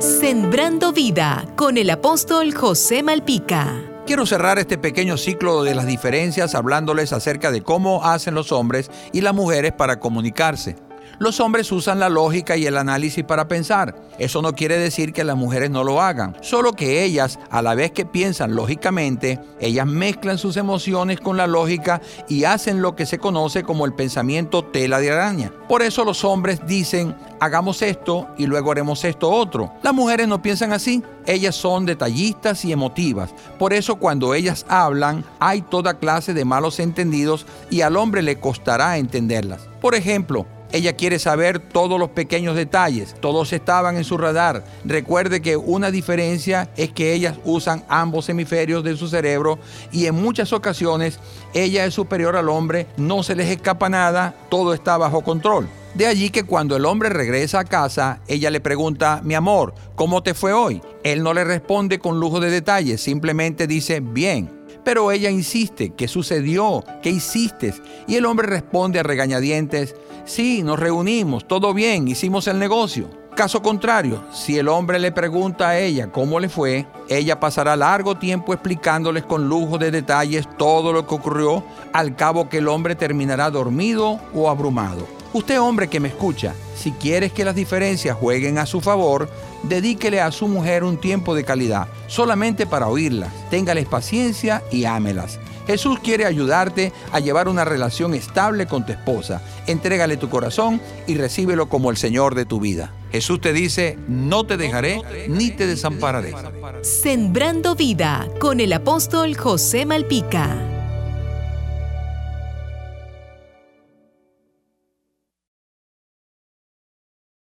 Sembrando vida con el apóstol José Malpica. Quiero cerrar este pequeño ciclo de las diferencias hablándoles acerca de cómo hacen los hombres y las mujeres para comunicarse. Los hombres usan la lógica y el análisis para pensar. Eso no quiere decir que las mujeres no lo hagan, solo que ellas, a la vez que piensan lógicamente, ellas mezclan sus emociones con la lógica y hacen lo que se conoce como el pensamiento tela de araña. Por eso los hombres dicen, hagamos esto y luego haremos esto otro. Las mujeres no piensan así, ellas son detallistas y emotivas. Por eso cuando ellas hablan hay toda clase de malos entendidos y al hombre le costará entenderlas. Por ejemplo, ella quiere saber todos los pequeños detalles. Todos estaban en su radar. Recuerde que una diferencia es que ellas usan ambos hemisferios de su cerebro y en muchas ocasiones ella es superior al hombre, no se les escapa nada, todo está bajo control. De allí que cuando el hombre regresa a casa, ella le pregunta, mi amor, ¿cómo te fue hoy? Él no le responde con lujo de detalles, simplemente dice, bien. Pero ella insiste, ¿qué sucedió? ¿Qué hiciste? Y el hombre responde a regañadientes, sí, nos reunimos, todo bien, hicimos el negocio. Caso contrario, si el hombre le pregunta a ella cómo le fue, ella pasará largo tiempo explicándoles con lujo de detalles todo lo que ocurrió, al cabo que el hombre terminará dormido o abrumado. Usted hombre que me escucha, si quieres que las diferencias jueguen a su favor, dedíquele a su mujer un tiempo de calidad, solamente para oírlas. Téngales paciencia y ámelas. Jesús quiere ayudarte a llevar una relación estable con tu esposa. Entrégale tu corazón y recíbelo como el Señor de tu vida. Jesús te dice, no te dejaré ni te desampararé. Sembrando vida con el apóstol José Malpica.